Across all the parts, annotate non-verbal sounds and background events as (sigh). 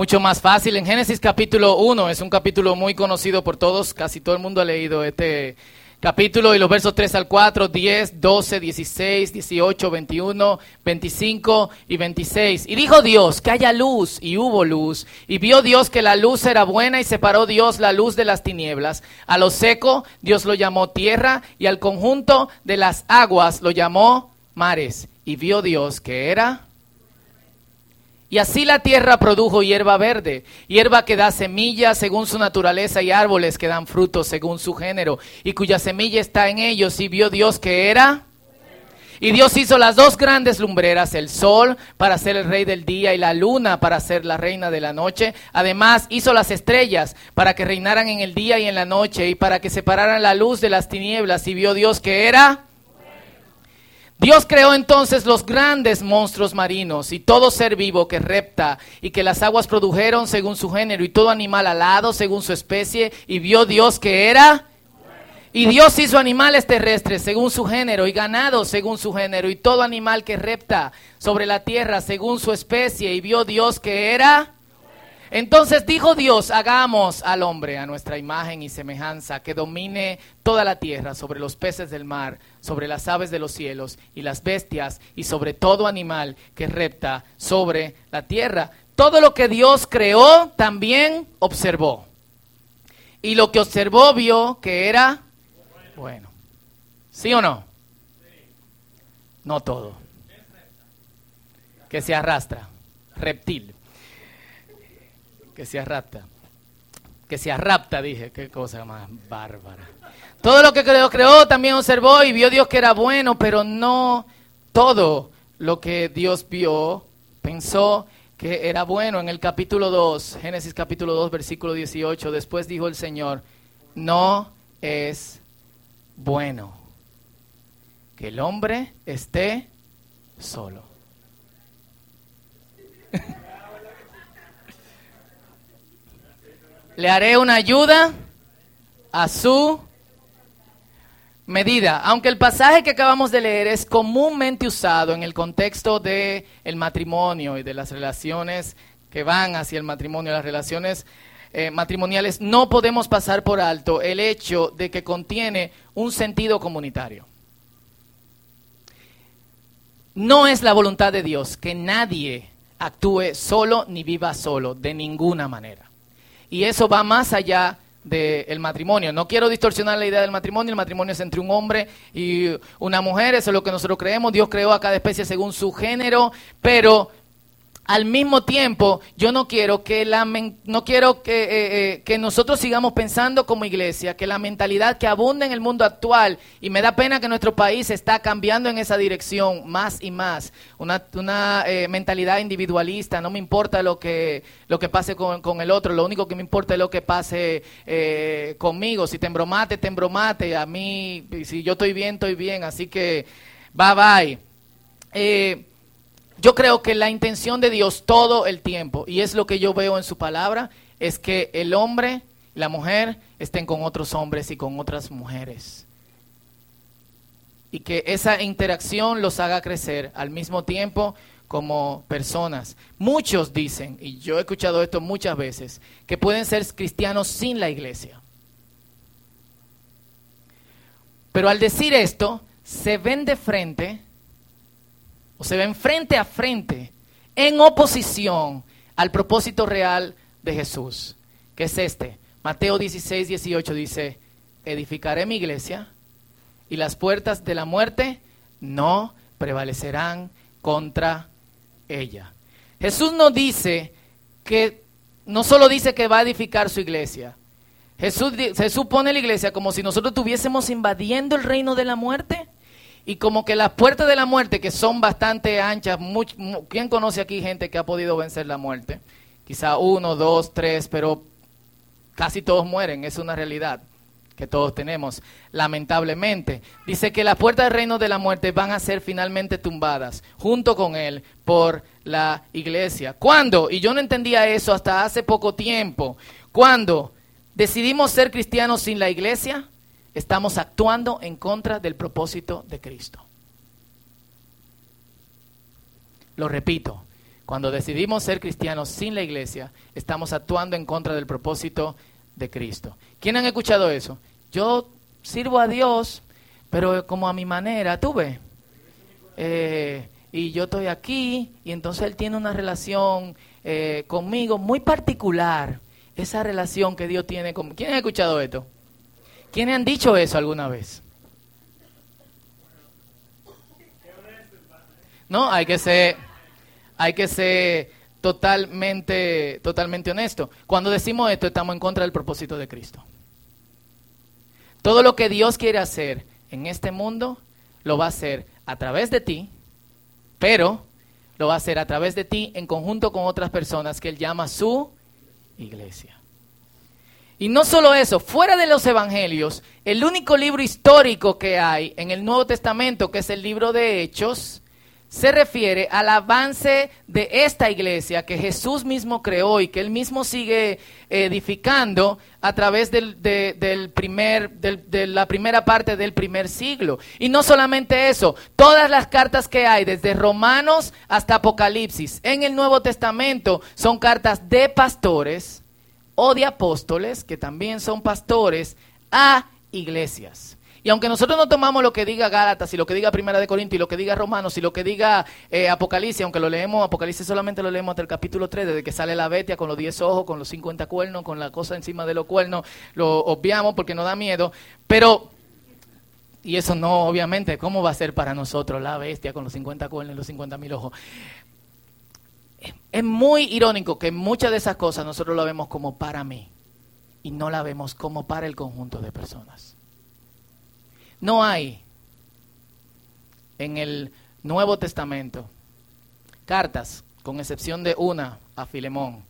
mucho más fácil. En Génesis capítulo 1 es un capítulo muy conocido por todos, casi todo el mundo ha leído este capítulo y los versos 3 al 4, 10, 12, 16, 18, 21, 25 y 26. Y dijo Dios que haya luz y hubo luz. Y vio Dios que la luz era buena y separó Dios la luz de las tinieblas. A lo seco Dios lo llamó tierra y al conjunto de las aguas lo llamó mares. Y vio Dios que era y así la tierra produjo hierba verde, hierba que da semilla según su naturaleza y árboles que dan frutos según su género, y cuya semilla está en ellos. Y vio Dios que era. Y Dios hizo las dos grandes lumbreras, el sol para ser el rey del día y la luna para ser la reina de la noche. Además hizo las estrellas para que reinaran en el día y en la noche y para que separaran la luz de las tinieblas. Y vio Dios que era. Dios creó entonces los grandes monstruos marinos y todo ser vivo que repta y que las aguas produjeron según su género y todo animal alado según su especie y vio Dios que era. Y Dios hizo animales terrestres según su género y ganado según su género y todo animal que repta sobre la tierra según su especie y vio Dios que era. Entonces dijo Dios, hagamos al hombre a nuestra imagen y semejanza, que domine toda la tierra, sobre los peces del mar, sobre las aves de los cielos y las bestias, y sobre todo animal que repta sobre la tierra. Todo lo que Dios creó también observó. Y lo que observó vio que era bueno. ¿Sí o no? No todo. Que se arrastra. Reptil que se arrapta. Que se arrapta, dije, qué cosa más bárbara. Todo lo que creó, creó, también observó y vio Dios que era bueno, pero no todo lo que Dios vio pensó que era bueno. En el capítulo 2, Génesis capítulo 2, versículo 18, después dijo el Señor, no es bueno que el hombre esté solo. Le haré una ayuda a su medida. Aunque el pasaje que acabamos de leer es comúnmente usado en el contexto del el matrimonio y de las relaciones que van hacia el matrimonio, las relaciones eh, matrimoniales, no podemos pasar por alto el hecho de que contiene un sentido comunitario. No es la voluntad de Dios que nadie actúe solo ni viva solo, de ninguna manera. Y eso va más allá del matrimonio. No quiero distorsionar la idea del matrimonio. El matrimonio es entre un hombre y una mujer. Eso es lo que nosotros creemos. Dios creó a cada especie según su género. Pero al mismo tiempo, yo no quiero que la no quiero que, eh, eh, que, nosotros sigamos pensando como iglesia que la mentalidad que abunda en el mundo actual y me da pena que nuestro país está cambiando en esa dirección más y más, una, una eh, mentalidad individualista. No me importa lo que lo que pase con, con, el otro, lo único que me importa es lo que pase conmigo. Si te embromate, te embromate. A mí, si yo estoy bien, estoy bien. Así que bye bye. Yo creo que la intención de Dios todo el tiempo, y es lo que yo veo en su palabra, es que el hombre la mujer estén con otros hombres y con otras mujeres. Y que esa interacción los haga crecer al mismo tiempo como personas. Muchos dicen, y yo he escuchado esto muchas veces, que pueden ser cristianos sin la iglesia. Pero al decir esto, se ven de frente o se ven frente a frente en oposición al propósito real de Jesús, que es este. Mateo 16, 18 dice, edificaré mi iglesia y las puertas de la muerte no prevalecerán contra ella. Jesús no dice que, no solo dice que va a edificar su iglesia, Jesús, Jesús pone la iglesia como si nosotros estuviésemos invadiendo el reino de la muerte y como que las puertas de la muerte, que son bastante anchas, ¿quién conoce aquí gente que ha podido vencer la muerte? Quizá uno, dos, tres, pero casi todos mueren, es una realidad que todos tenemos, lamentablemente. Dice que las puertas del reino de la muerte van a ser finalmente tumbadas junto con él por la iglesia. ¿Cuándo? Y yo no entendía eso hasta hace poco tiempo. ¿Cuándo decidimos ser cristianos sin la iglesia? Estamos actuando en contra del propósito de Cristo. Lo repito, Cuando decidimos ser cristianos sin la iglesia, estamos actuando en contra del propósito de Cristo. ¿Quién han escuchado eso? Yo sirvo a Dios, pero como a mi manera, tú ves. Eh, y yo estoy aquí, y entonces Él tiene una relación eh, conmigo muy particular. Esa relación que Dios tiene con... ¿Quién ha escuchado esto? ¿Quiénes han dicho eso alguna vez? No, hay que ser, hay que ser totalmente, totalmente honesto. Cuando decimos esto, estamos en contra del propósito de Cristo. Todo lo que Dios quiere hacer en este mundo, lo va a hacer a través de ti, pero lo va a hacer a través de ti en conjunto con otras personas que Él llama su iglesia. Y no solo eso, fuera de los evangelios, el único libro histórico que hay en el Nuevo Testamento, que es el libro de Hechos, se refiere al avance de esta iglesia que Jesús mismo creó y que él mismo sigue edificando a través del, primer, de la primera parte del primer siglo. Y no solamente eso, todas las cartas que hay, desde Romanos hasta Apocalipsis, en el Nuevo Testamento, son cartas de pastores o de apóstoles, que también son pastores, a iglesias. Y aunque nosotros no tomamos lo que diga Gálatas y lo que diga Primera de Corinto y lo que diga Romanos y lo que diga eh, Apocalipsis, aunque lo leemos, Apocalipsis solamente lo leemos hasta el capítulo 3, desde que sale la bestia con los 10 ojos, con los 50 cuernos, con la cosa encima de los cuernos, lo obviamos porque nos da miedo, pero, y eso no, obviamente, ¿cómo va a ser para nosotros la bestia con los 50 cuernos y los 50 mil ojos? Es muy irónico que muchas de esas cosas nosotros lo vemos como para mí y no la vemos como para el conjunto de personas. No hay en el Nuevo Testamento cartas, con excepción de una a Filemón.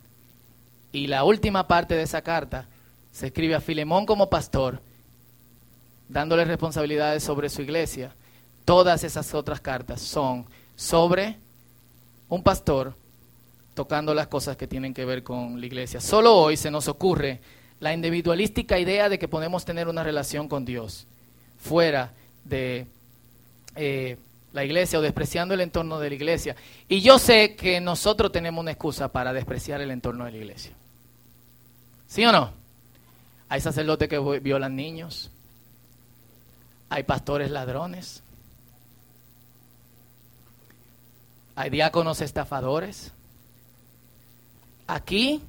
Y la última parte de esa carta se escribe a Filemón como pastor, dándole responsabilidades sobre su iglesia. Todas esas otras cartas son sobre un pastor tocando las cosas que tienen que ver con la iglesia. Solo hoy se nos ocurre la individualística idea de que podemos tener una relación con Dios fuera de eh, la iglesia o despreciando el entorno de la iglesia. Y yo sé que nosotros tenemos una excusa para despreciar el entorno de la iglesia. ¿Sí o no? Hay sacerdotes que violan niños. Hay pastores ladrones. Hay diáconos estafadores. Aquí,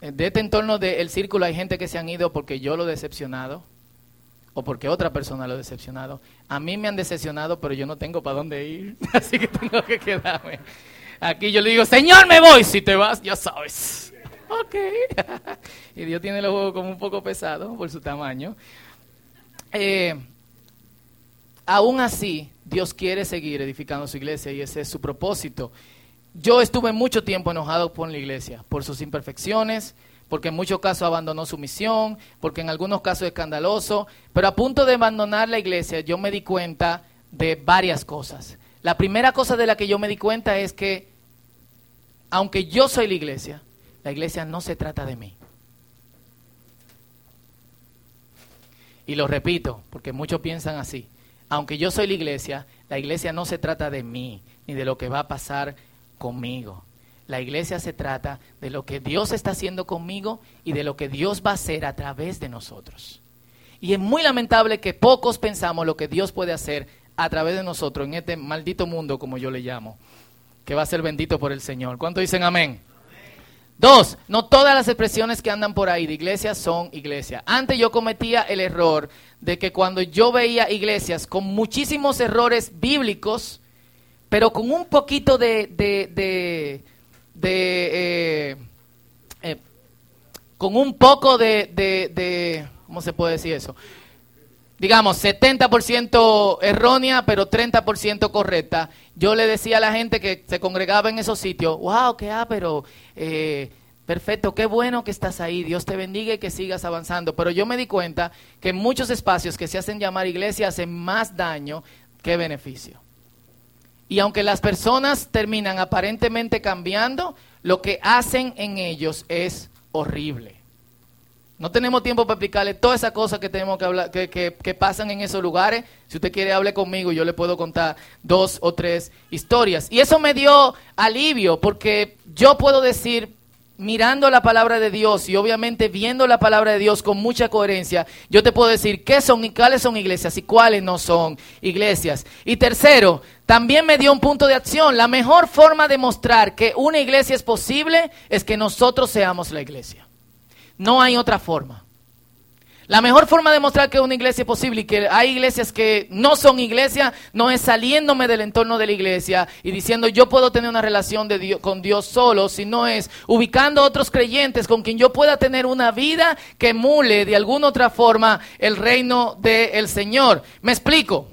de este entorno del círculo, hay gente que se han ido porque yo lo he decepcionado o porque otra persona lo ha decepcionado. A mí me han decepcionado, pero yo no tengo para dónde ir, (laughs) así que tengo que quedarme. Aquí yo le digo, Señor, me voy. Si te vas, ya sabes. (laughs) Ok. (laughs) y Dios tiene los juegos como un poco pesados por su tamaño. Eh, aún así, Dios quiere seguir edificando su iglesia y ese es su propósito. Yo estuve mucho tiempo enojado con la iglesia, por sus imperfecciones, porque en muchos casos abandonó su misión, porque en algunos casos es escandaloso, pero a punto de abandonar la iglesia yo me di cuenta de varias cosas. La primera cosa de la que yo me di cuenta es que, aunque yo soy la iglesia, la iglesia no se trata de mí. Y lo repito, porque muchos piensan así. Aunque yo soy la iglesia, la iglesia no se trata de mí, ni de lo que va a pasar conmigo. La iglesia se trata de lo que Dios está haciendo conmigo y de lo que Dios va a hacer a través de nosotros. Y es muy lamentable que pocos pensamos lo que Dios puede hacer a través de nosotros en este maldito mundo, como yo le llamo, que va a ser bendito por el Señor. ¿Cuánto dicen amén? Dos, no todas las expresiones que andan por ahí de iglesia son iglesia. Antes yo cometía el error de que cuando yo veía iglesias con muchísimos errores bíblicos, pero con un poquito de, de de, eh, eh, con un poco de, de, ¿cómo se puede decir eso? Digamos, 70% errónea, pero 30% correcta. Yo le decía a la gente que se congregaba en esos sitios, wow, qué ah, pero eh, perfecto, qué bueno que estás ahí, Dios te bendiga y que sigas avanzando. Pero yo me di cuenta que en muchos espacios que se hacen llamar iglesia hacen más daño que beneficio. Y aunque las personas terminan aparentemente cambiando, lo que hacen en ellos es horrible. No tenemos tiempo para explicarle todas esas cosas que tenemos que hablar, que, que, pasan en esos lugares. Si usted quiere, hable conmigo y yo le puedo contar dos o tres historias. Y eso me dio alivio porque yo puedo decir, mirando la palabra de Dios y obviamente viendo la palabra de Dios con mucha coherencia, yo te puedo decir qué son y cuáles son iglesias y cuáles no son iglesias. Y tercero, también me dio un punto de acción. La mejor forma de mostrar que una iglesia es posible es que nosotros seamos la iglesia. No hay otra forma. La mejor forma de mostrar que una iglesia es posible y que hay iglesias que no son iglesia no es saliéndome del entorno de la iglesia y diciendo yo puedo tener una relación de con Dios solo, sino es ubicando a otros creyentes con quien yo pueda tener una vida que emule de alguna otra forma el reino del Señor. Me explico.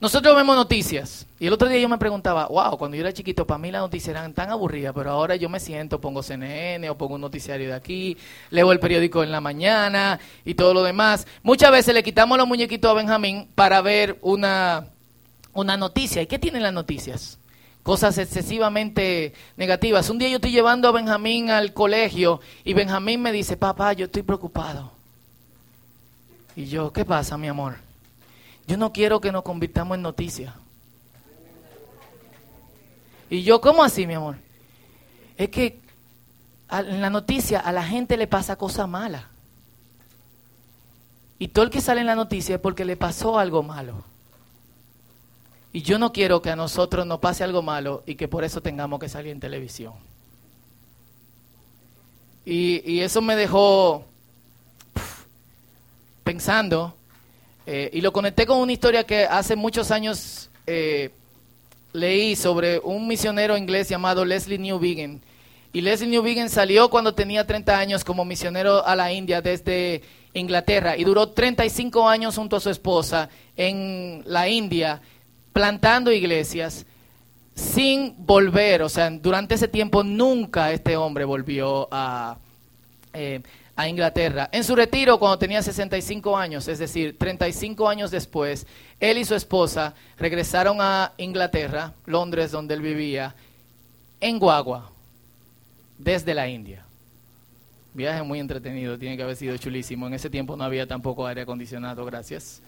Nosotros vemos noticias. Y el otro día yo me preguntaba, wow, cuando yo era chiquito, para mí las noticias eran tan aburridas, pero ahora yo me siento, pongo CNN o pongo un noticiario de aquí, leo el periódico en la mañana y todo lo demás. Muchas veces le quitamos los muñequitos a Benjamín para ver una, una noticia. ¿Y qué tienen las noticias? Cosas excesivamente negativas. Un día yo estoy llevando a Benjamín al colegio y Benjamín me dice, papá, yo estoy preocupado. Y yo, ¿qué pasa, mi amor? Yo no quiero que nos convirtamos en noticia. Y yo, ¿cómo así, mi amor? Es que en la noticia a la gente le pasa cosas malas. Y todo el que sale en la noticia es porque le pasó algo malo. Y yo no quiero que a nosotros nos pase algo malo y que por eso tengamos que salir en televisión. Y, eso me dejó pensando eh, y lo conecté con una historia que hace muchos años eh, leí sobre un misionero inglés llamado Leslie Newbigin. Y Leslie Newbigin salió cuando tenía 30 años como misionero a la India desde Inglaterra y duró 35 años junto a su esposa en la India plantando iglesias sin volver, o sea, durante ese tiempo nunca este hombre volvió a, eh, a Inglaterra. En su retiro, cuando tenía 65 años, es decir, 35 años después, él y su esposa regresaron a Inglaterra, Londres, donde él vivía, en guagua, desde la India. Viaje muy entretenido, tiene que haber sido chulísimo. En ese tiempo no había tampoco aire acondicionado, gracias.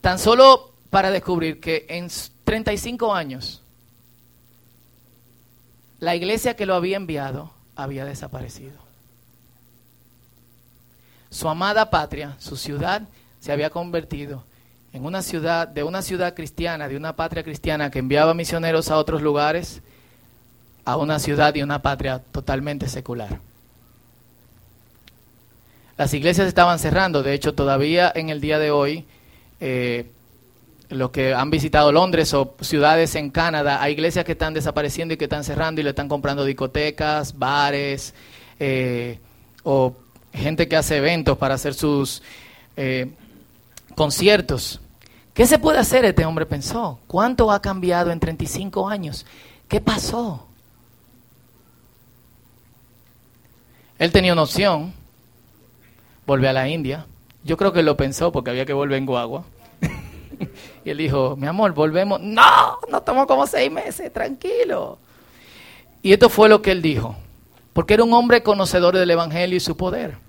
Tan solo para descubrir que en 35 años, la iglesia que lo había enviado había desaparecido. Su amada patria, su ciudad, se había convertido en una ciudad, de una ciudad cristiana, de una patria cristiana que enviaba misioneros a otros lugares, a una ciudad y una patria totalmente secular. Las iglesias estaban cerrando, de hecho todavía en el día de hoy, eh, los que han visitado Londres o ciudades en Canadá, hay iglesias que están desapareciendo y que están cerrando y le están comprando discotecas, bares eh, o gente que hace eventos para hacer sus eh, conciertos. ¿Qué se puede hacer? Este hombre pensó. ¿Cuánto ha cambiado en 35 años? ¿Qué pasó? Él tenía una opción, volver a la India. Yo creo que lo pensó porque había que volver en Guagua. (laughs) y él dijo, mi amor, volvemos. No, no tomó como seis meses, tranquilo. Y esto fue lo que él dijo, porque era un hombre conocedor del Evangelio y su poder.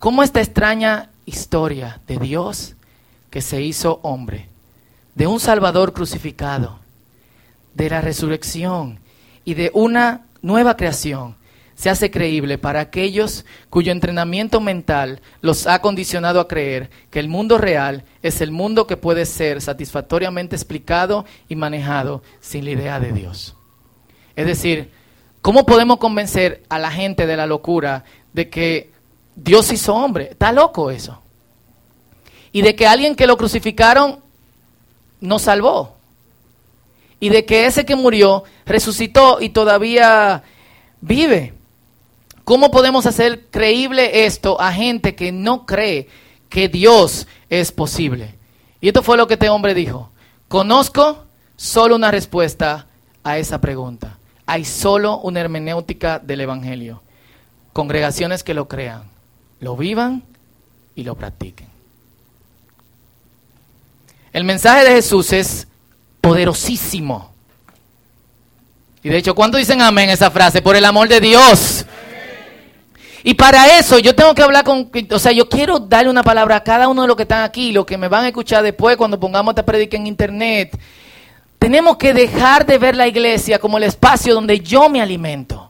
¿Cómo esta extraña historia de Dios que se hizo hombre, de un Salvador crucificado, de la resurrección y de una nueva creación, se hace creíble para aquellos cuyo entrenamiento mental los ha condicionado a creer que el mundo real es el mundo que puede ser satisfactoriamente explicado y manejado sin la idea de Dios. Es decir, ¿cómo podemos convencer a la gente de la locura de que Dios hizo hombre. Está loco eso. Y de que alguien que lo crucificaron nos salvó. Y de que ese que murió resucitó y todavía vive. ¿Cómo podemos hacer creíble esto a gente que no cree que Dios es posible? Y esto fue lo que este hombre dijo. Conozco solo una respuesta a esa pregunta. Hay solo una hermenéutica del Evangelio. Congregaciones que lo crean lo vivan y lo practiquen. El mensaje de Jesús es poderosísimo. Y de hecho, ¿cuándo dicen amén esa frase? Por el amor de Dios. Y para eso yo tengo que hablar con, o sea, yo quiero darle una palabra a cada uno de los que están aquí, los que me van a escuchar después cuando pongamos esta predica en internet. Tenemos que dejar de ver la iglesia como el espacio donde yo me alimento.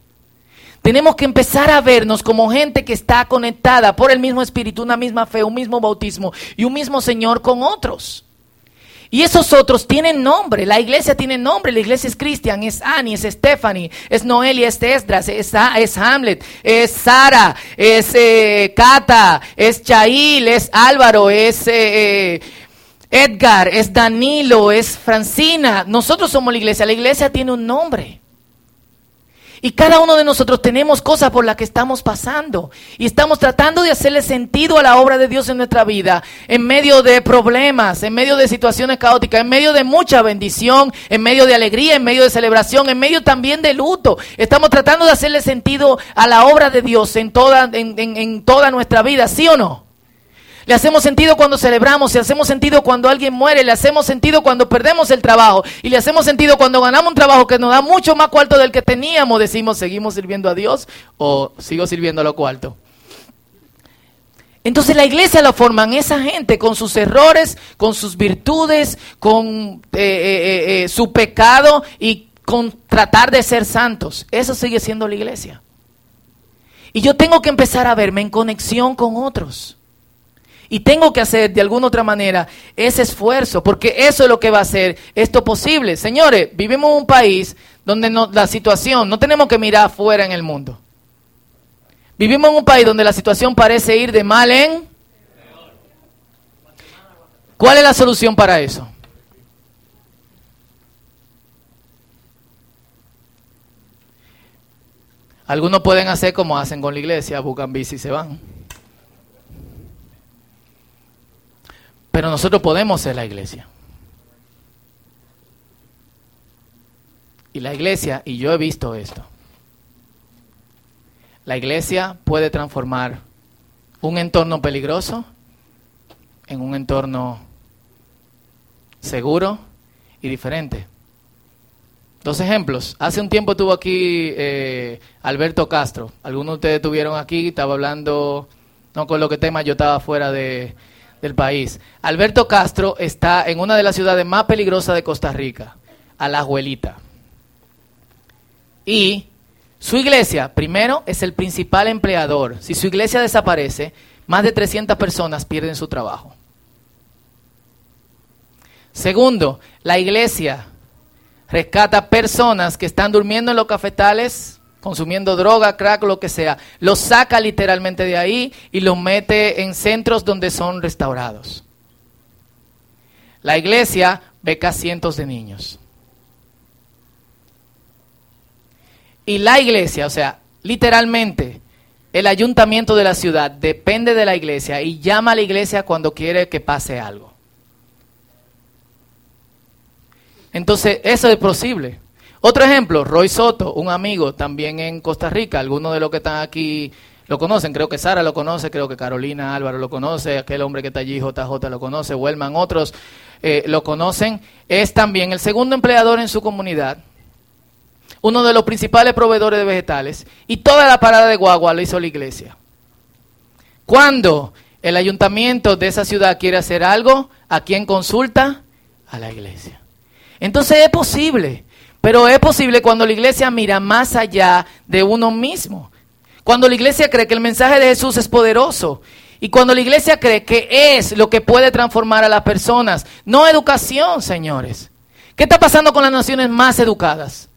Tenemos que empezar a vernos como gente que está conectada por el mismo espíritu, una misma fe, un mismo bautismo y un mismo Señor con otros. Y esos otros tienen nombre, la iglesia tiene nombre, la iglesia es Cristian, es Annie, es Stephanie, es Noelia, es Esdras, es, Hamlet, es Sara, es eh, Cata, es Chail, es Álvaro, es eh, eh, Edgar, es Danilo, es Francina. Nosotros somos la iglesia, la iglesia tiene un nombre. Y cada uno de nosotros tenemos cosas por las que estamos pasando. Y estamos tratando de hacerle sentido a la obra de Dios en nuestra vida. En medio de problemas, en medio de situaciones caóticas, en medio de mucha bendición, en medio de alegría, en medio de celebración, en medio también de luto. Estamos tratando de hacerle sentido a la obra de Dios en toda, en, en toda nuestra vida, ¿sí o no? Le hacemos sentido cuando celebramos, le hacemos sentido cuando alguien muere, le hacemos sentido cuando perdemos el trabajo y le hacemos sentido cuando ganamos un trabajo que nos da mucho más cuarto del que teníamos. Decimos, ¿seguimos sirviendo a Dios o sigo sirviendo a lo cuarto? Entonces la iglesia la forman esa gente con sus errores, con sus virtudes, con eh, eh, eh, su pecado y con tratar de ser santos. Eso sigue siendo la iglesia. Y yo tengo que empezar a verme en conexión con otros. Y tengo que hacer de alguna otra manera ese esfuerzo, porque eso es lo que va a hacer esto posible. Señores, vivimos en un país donde la situación, no tenemos que mirar afuera en el mundo. Vivimos en un país donde la situación parece ir de mal en... ¿Cuál es la solución para eso? Algunos pueden hacer como hacen con la iglesia, buscan bici y se van. Pero nosotros podemos ser la iglesia. Y la iglesia, y yo he visto esto, la iglesia puede transformar un entorno peligroso en un entorno seguro y diferente. Dos ejemplos. Hace un tiempo estuvo aquí eh, Alberto Castro. Algunos de ustedes estuvieron aquí, estaba hablando, no con lo que tema, yo estaba fuera de, del país. Alberto Castro está en una de las ciudades más peligrosas de Costa Rica, a la Abuelita. Y su iglesia, primero, es el principal empleador. Si su iglesia desaparece, más de 300 personas pierden su trabajo. Segundo, la iglesia rescata personas que están durmiendo en los cafetales consumiendo droga, crack, lo que sea, los saca literalmente de ahí y los mete en centros donde son restaurados. La iglesia beca cientos de niños. Y la iglesia, o sea, literalmente, el ayuntamiento de la ciudad depende de la iglesia y llama a la iglesia cuando quiere que pase algo. Entonces, eso es posible. Otro ejemplo, Roy Soto, un amigo también en Costa Rica, algunos de los que están aquí lo conocen, creo que Sara lo conoce, creo que Carolina Álvaro lo conoce, aquel hombre que está allí, JJ lo conoce, Wellman, otros eh, lo conocen, es también el segundo empleador en su comunidad, uno de los principales proveedores de vegetales, y toda la parada de guagua lo hizo la iglesia. Cuando el ayuntamiento de esa ciudad quiere hacer algo, ¿a quién consulta? A la iglesia. Entonces es posible pero es posible cuando la iglesia mira más allá de uno mismo. Cuando la iglesia cree que el mensaje de Jesús es poderoso. Y cuando la iglesia cree que es lo que puede transformar a las personas. No educación, señores. ¿Qué está pasando con las naciones más educadas?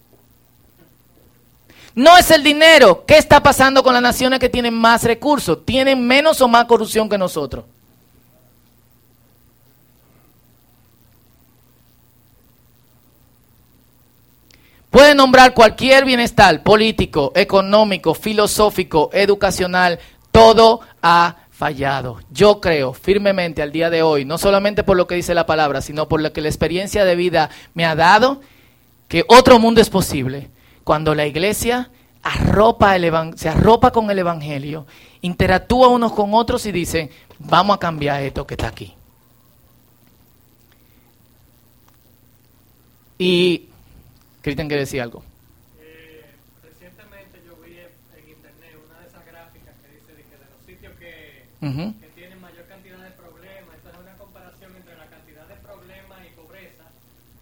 No es el dinero. ¿Qué está pasando con las naciones que tienen más recursos? ¿Tienen menos o más corrupción que nosotros? Puede nombrar cualquier bienestar político, económico, filosófico, educacional, todo ha fallado. Yo creo firmemente al día de hoy, no solamente por lo que dice la palabra, sino por lo que la experiencia de vida me ha dado, que otro mundo es posible cuando la iglesia se arropa con el evangelio, interactúa unos con otros y dice, vamos a cambiar esto que está aquí. Y Cristian quiere decir algo. Eh, recientemente yo vi en internet una de esas gráficas que sitios que, que tienen mayor cantidad de problemas. Esta es una comparación entre la cantidad de problemas y pobreza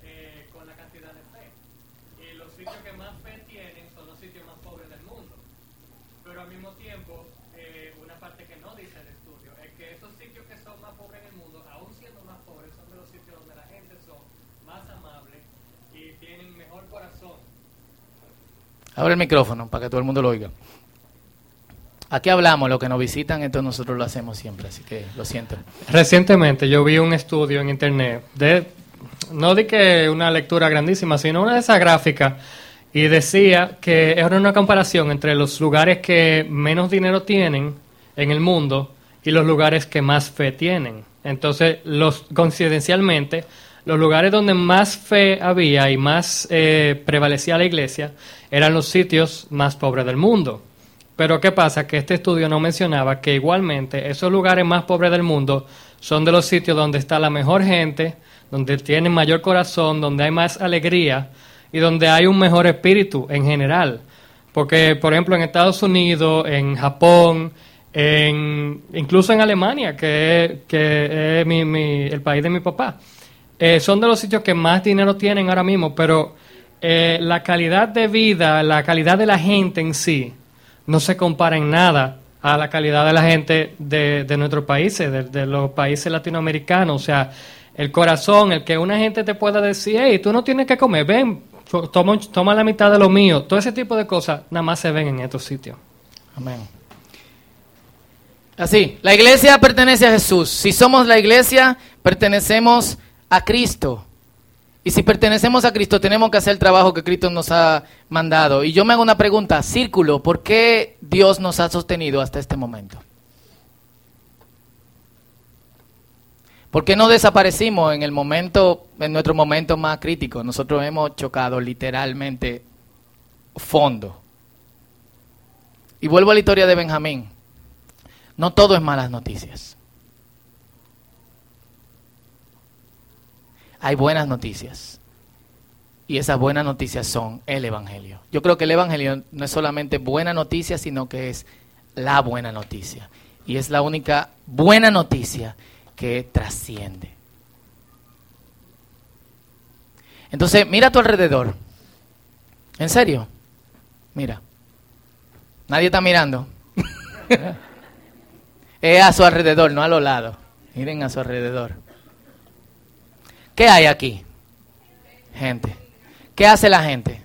eh, con la cantidad de fe. Y los sitios que más fe tienen son los sitios más pobres del mundo. Pero al mismo tiempo, eh, una parte que no dice el estudio es que esos sitios que son más pobres en el mundo, aún siendo más pobres, son de los sitios donde la gente son más amables y tienen mejor corazón. Abre el micrófono para que todo el mundo lo oiga. Aquí hablamos, lo que nos visitan, entonces nosotros lo hacemos siempre, así que lo siento. Recientemente yo vi un estudio en internet de, no di que una lectura grandísima, sino una de esas gráficas, y decía que era una comparación entre los lugares que menos dinero tienen en el mundo y los lugares que más fe tienen. Entonces, los coincidencialmente, los lugares donde más fe había y más eh, prevalecía la iglesia eran los sitios más pobres del mundo. Pero ¿qué pasa? Que este estudio no mencionaba que igualmente esos lugares más pobres del mundo son de los sitios donde está la mejor gente, donde tienen mayor corazón, donde hay más alegría y donde hay un mejor espíritu en general. Porque, por ejemplo, en Estados Unidos, en Japón, en, incluso en Alemania, que, es el país de mi papá, eh, son de los sitios que más dinero tienen ahora mismo, pero eh, la calidad de vida, la calidad de la gente en sí, no se compara en nada a la calidad de la gente de, de nuestros países, de, los países latinoamericanos. O sea, el corazón, el que una gente te pueda decir, hey, tú no tienes que comer, ven, toma, toma la mitad de lo mío. Todo ese tipo de cosas nada más se ven en estos sitios. Amén. Así, la iglesia pertenece a Jesús. Si somos la iglesia, pertenecemos a Cristo. Y si pertenecemos a Cristo, tenemos que hacer el trabajo que Cristo nos ha mandado. Y yo me hago una pregunta, círculo, ¿por qué Dios nos ha sostenido hasta este momento? ¿Por qué no desaparecimos en el momento, en nuestro momento más crítico? Nosotros hemos chocado literalmente fondo. Y vuelvo a la historia de Benjamín. No todo es malas noticias. Hay buenas noticias. Y esas buenas noticias son el Evangelio. Yo creo que el Evangelio no es solamente buena noticia, sino que es la buena noticia. Y es la única buena noticia que trasciende. Entonces, mira a tu alrededor. ¿En serio? Mira. Nadie está mirando. (laughs) es a su alrededor, no a los lados. Miren a su alrededor. ¿Qué hay aquí? Gente. ¿Qué hace la gente?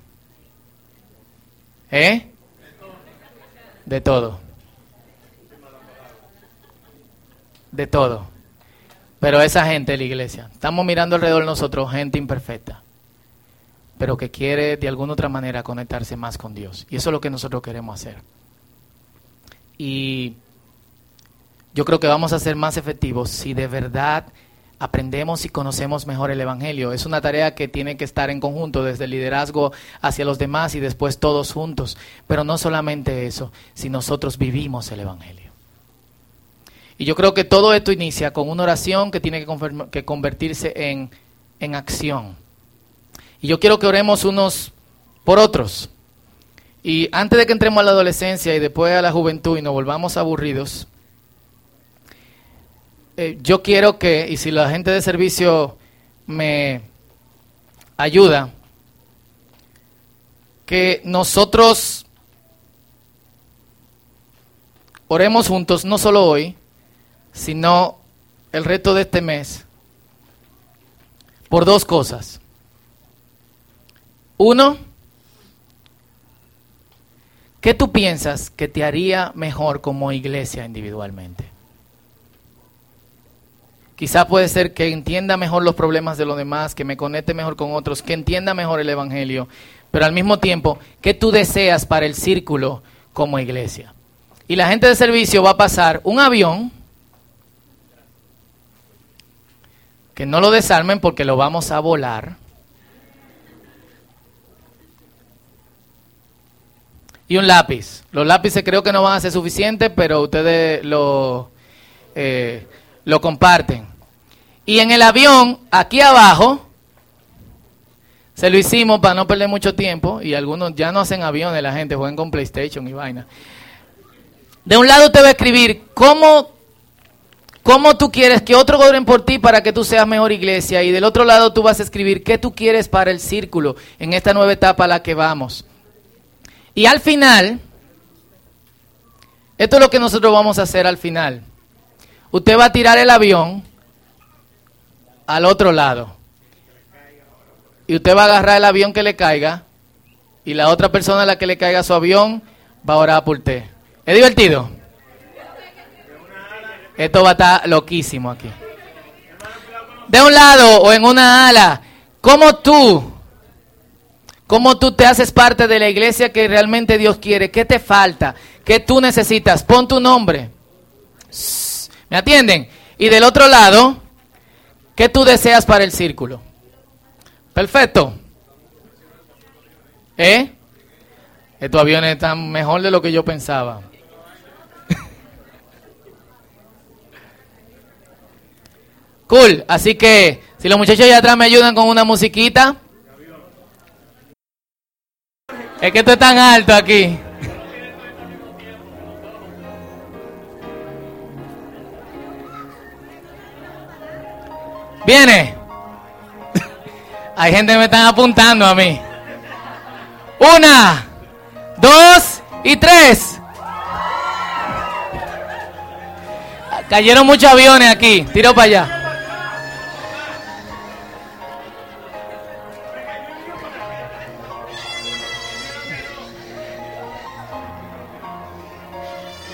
¿Eh? De todo. De todo. Pero esa gente de la iglesia, estamos mirando alrededor de nosotros gente imperfecta, pero que quiere de alguna otra manera conectarse más con Dios. Y eso es lo que nosotros queremos hacer. Y yo creo que vamos a ser más efectivos si de verdad aprendemos y conocemos mejor el Evangelio. Es una tarea que tiene que estar en conjunto, desde el liderazgo hacia los demás y después todos juntos. Pero no solamente eso, si nosotros vivimos el Evangelio. Y yo creo que todo esto inicia con una oración que tiene que, convertirse en, en acción. Y yo quiero que oremos unos por otros. Y antes de que entremos a la adolescencia y después a la juventud y nos volvamos aburridos, eh, yo quiero que, y si la gente de servicio me ayuda, que nosotros oremos juntos, no solo hoy, sino el reto de este mes, por dos cosas. Uno, ¿qué tú piensas que te haría mejor como iglesia individualmente? Quizá puede ser que entienda mejor los problemas de los demás, que me conecte mejor con otros, que entienda mejor el Evangelio, pero al mismo tiempo, ¿qué tú deseas para el círculo como iglesia? Y la gente de servicio va a pasar un avión, que no lo desarmen porque lo vamos a volar, y un lápiz. Los lápices creo que no van a ser suficientes, pero ustedes lo... Eh, lo comparten. Y en el avión, aquí abajo, se lo hicimos para no perder mucho tiempo, y algunos ya no hacen aviones, la gente juegan con PlayStation y vaina. De un lado te va a escribir cómo, cómo tú quieres que otro oren por ti para que tú seas mejor iglesia. Y del otro lado tú vas a escribir qué tú quieres para el círculo en esta nueva etapa a la que vamos. Y al final, esto es lo que nosotros vamos a hacer al final. Usted va a tirar el avión al otro lado. Y usted va a agarrar el avión que le caiga y la otra persona a la que le caiga su avión va a orar por usted. ¿Es divertido? Esto va a estar loquísimo aquí. De un lado o en una ala, ¿cómo tú, cómo tú te haces parte de la iglesia que realmente Dios quiere? ¿Qué te falta? ¿Qué tú necesitas? Pon tu nombre. ¿Me atienden? Y del otro lado, ¿qué tú deseas para el círculo? Perfecto. ¿Eh? Estos aviones están mejor de lo que yo pensaba. (laughs) cool. Así que, si los muchachos allá atrás me ayudan con una musiquita. Es que esto es tan alto aquí. Viene. Hay gente que me están apuntando a mí. Una, dos y tres. Cayeron muchos aviones aquí. Tiro para allá.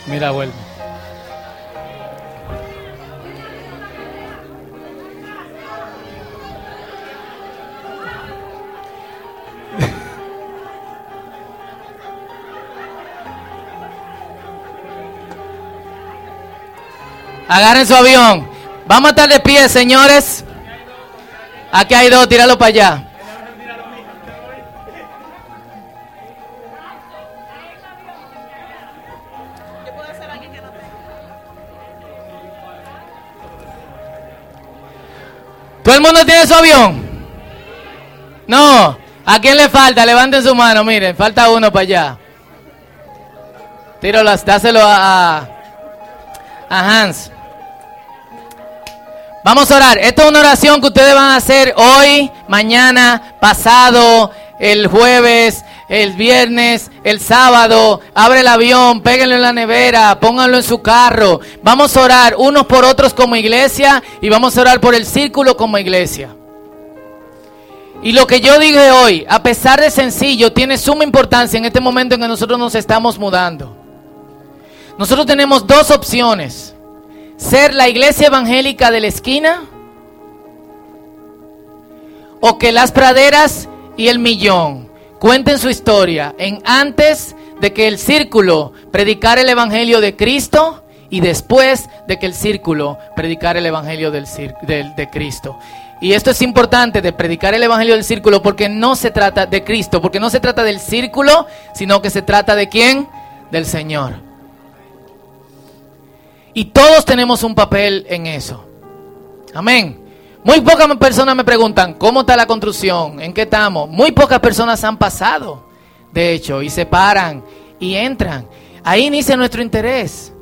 Mira, vuelve. Agarren su avión. Vamos a estar de pie, señores. Aquí hay dos, tíralo para allá. ¿Todo el mundo tiene su avión? No. ¿A quién le falta? Levanten su mano, miren. Falta uno para allá. Tíralo, dáselo a, a Hans. Vamos a orar. Esta es una oración que ustedes van a hacer hoy, mañana, pasado, el jueves, el viernes, el sábado. Abre el avión, péguenlo en la nevera, pónganlo en su carro. Vamos a orar unos por otros como iglesia y vamos a orar por el círculo como iglesia. Y lo que yo dije hoy, a pesar de sencillo, tiene suma importancia en este momento en que nosotros nos estamos mudando. Nosotros tenemos dos opciones ser la iglesia evangélica de la esquina o que las praderas y el millón cuenten su historia en antes de que el círculo predicara el evangelio de Cristo y después de que el círculo predicara el evangelio del, de Cristo. Y esto es importante de predicar el evangelio del círculo porque no se trata de Cristo, porque no se trata del círculo, sino que se trata de quién? Del Señor. Y todos tenemos un papel en eso. Amén. Muy pocas personas me preguntan, ¿cómo está la construcción? ¿En qué estamos? Muy pocas personas han pasado, de hecho, y se paran y entran. Ahí inicia nuestro interés.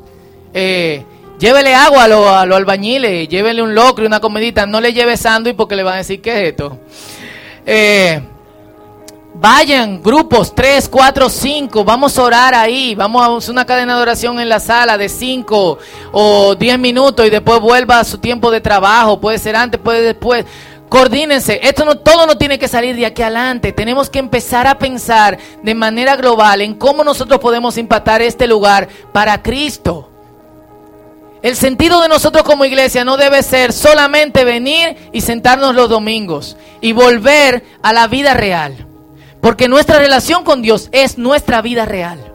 Eh, llévele agua a los a albañiles, llévele un locro una comidita. No le lleve sándwich porque le van a decir, ¿qué es esto? Eh, Vayan, grupos, tres, cuatro, cinco, vamos a orar ahí, vamos a una cadena de oración en la sala de cinco o diez minutos y después vuelva a su tiempo de trabajo, puede ser antes, puede después. Coordínense, esto no, todo no tiene que salir de aquí adelante, tenemos que empezar a pensar de manera global en cómo nosotros podemos impactar este lugar para Cristo. El sentido de nosotros como iglesia no debe ser solamente venir y sentarnos los domingos y volver a la vida real. Porque nuestra relación con Dios es nuestra vida real.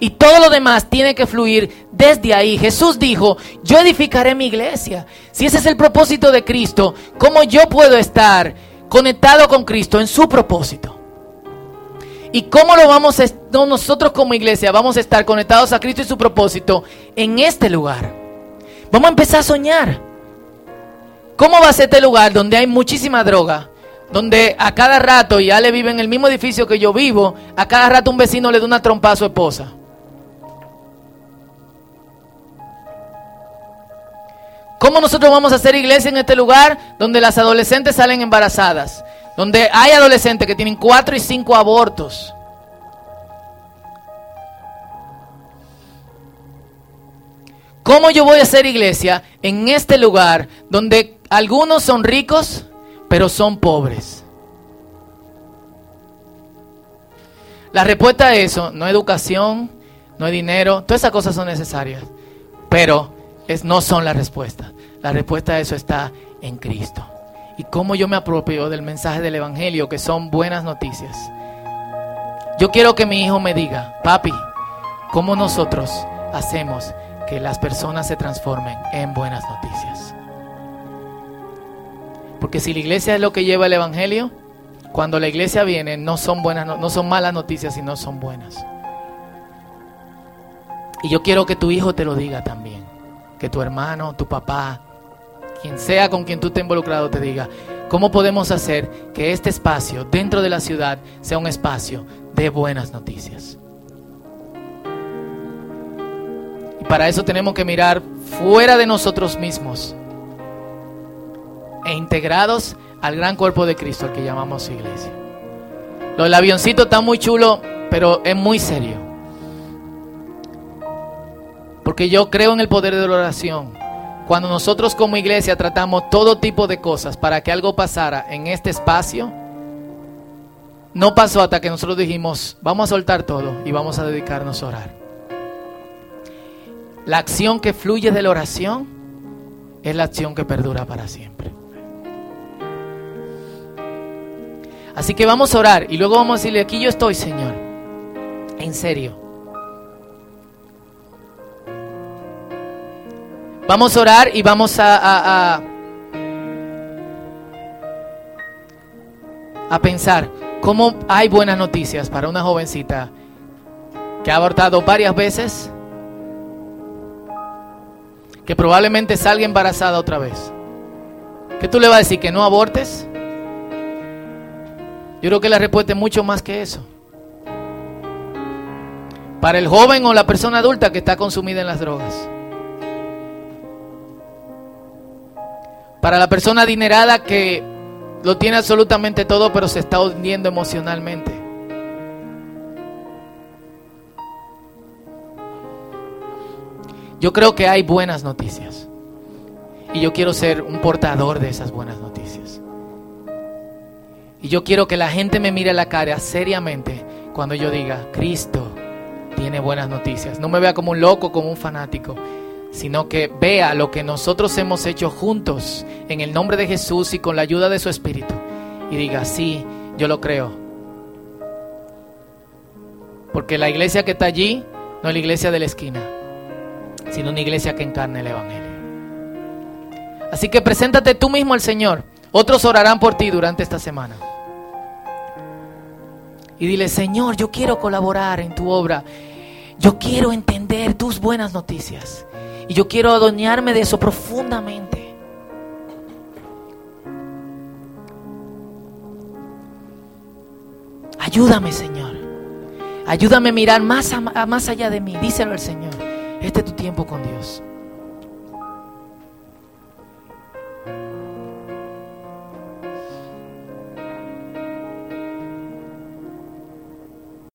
Y todo lo demás tiene que fluir desde ahí. Jesús dijo, yo edificaré mi iglesia. Si ese es el propósito de Cristo, ¿cómo yo puedo estar conectado con Cristo en su propósito? ¿Y cómo lo vamos a, nosotros como iglesia vamos a estar conectados a Cristo y su propósito en este lugar? Vamos a empezar a soñar. ¿Cómo va a ser este lugar donde hay muchísima droga? donde a cada rato, y Ale vive en el mismo edificio que yo vivo, a cada rato un vecino le da una trompa a su esposa. ¿Cómo nosotros vamos a hacer iglesia en este lugar donde las adolescentes salen embarazadas? Donde hay adolescentes que tienen cuatro y cinco abortos. ¿Cómo yo voy a hacer iglesia en este lugar donde algunos son ricos, pero son pobres? La respuesta a eso no es educación, no es dinero, todas esas cosas son necesarias, pero es, no son la respuesta. La respuesta a eso está en Cristo. Y cómo yo me apropio del mensaje del Evangelio, que son buenas noticias. Yo quiero que mi hijo me diga, papi, ¿cómo nosotros hacemos que las personas se transformen en buenas noticias. Porque si la iglesia es lo que lleva el evangelio, cuando la iglesia viene no son buenas no son malas noticias, sino son buenas. Y yo quiero que tu hijo te lo diga también, que tu hermano, tu papá, quien sea con quien tú estés involucrado te diga, ¿cómo podemos hacer que este espacio dentro de la ciudad sea un espacio de buenas noticias? para eso tenemos que mirar fuera de nosotros mismos e integrados al gran cuerpo de Cristo, al que llamamos iglesia. Lo del avioncito está muy chulo, pero es muy serio. Porque yo creo en el poder de la oración. Cuando nosotros como iglesia tratamos todo tipo de cosas para que algo pasara en este espacio, no pasó hasta que nosotros dijimos, vamos a soltar todo y vamos a dedicarnos a orar. La acción que fluye de la oración es la acción que perdura para siempre. Así que vamos a orar y luego vamos a decirle, aquí yo estoy, Señor. En serio. Vamos a orar y vamos a, a, a, a pensar cómo hay buenas noticias para una jovencita que ha abortado varias veces que probablemente salga embarazada otra vez. ¿Qué tú le vas a decir? ¿Que no abortes? Yo creo que la respuesta es mucho más que eso. Para el joven o la persona adulta que está consumida en las drogas. Para la persona adinerada que lo tiene absolutamente todo pero se está hundiendo emocionalmente. Yo creo que hay buenas noticias. Y yo quiero ser un portador de esas buenas noticias. Y yo quiero que la gente me mire a la cara seriamente cuando yo diga, Cristo tiene buenas noticias. No me vea como un loco, como un fanático, sino que vea lo que nosotros hemos hecho juntos en el nombre de Jesús y con la ayuda de su Espíritu. Y diga, sí, yo lo creo. Porque la iglesia que está allí no es la iglesia de la esquina sino una iglesia que encarne el Evangelio. Así que preséntate tú mismo al Señor. Otros orarán por ti durante esta semana. Y dile, Señor, yo quiero colaborar en tu obra. Yo quiero entender tus buenas noticias. Y yo quiero adueñarme de eso profundamente. Ayúdame, Señor. Ayúdame a mirar más, más allá de mí. Díselo al Señor. Este es tu tiempo con Dios.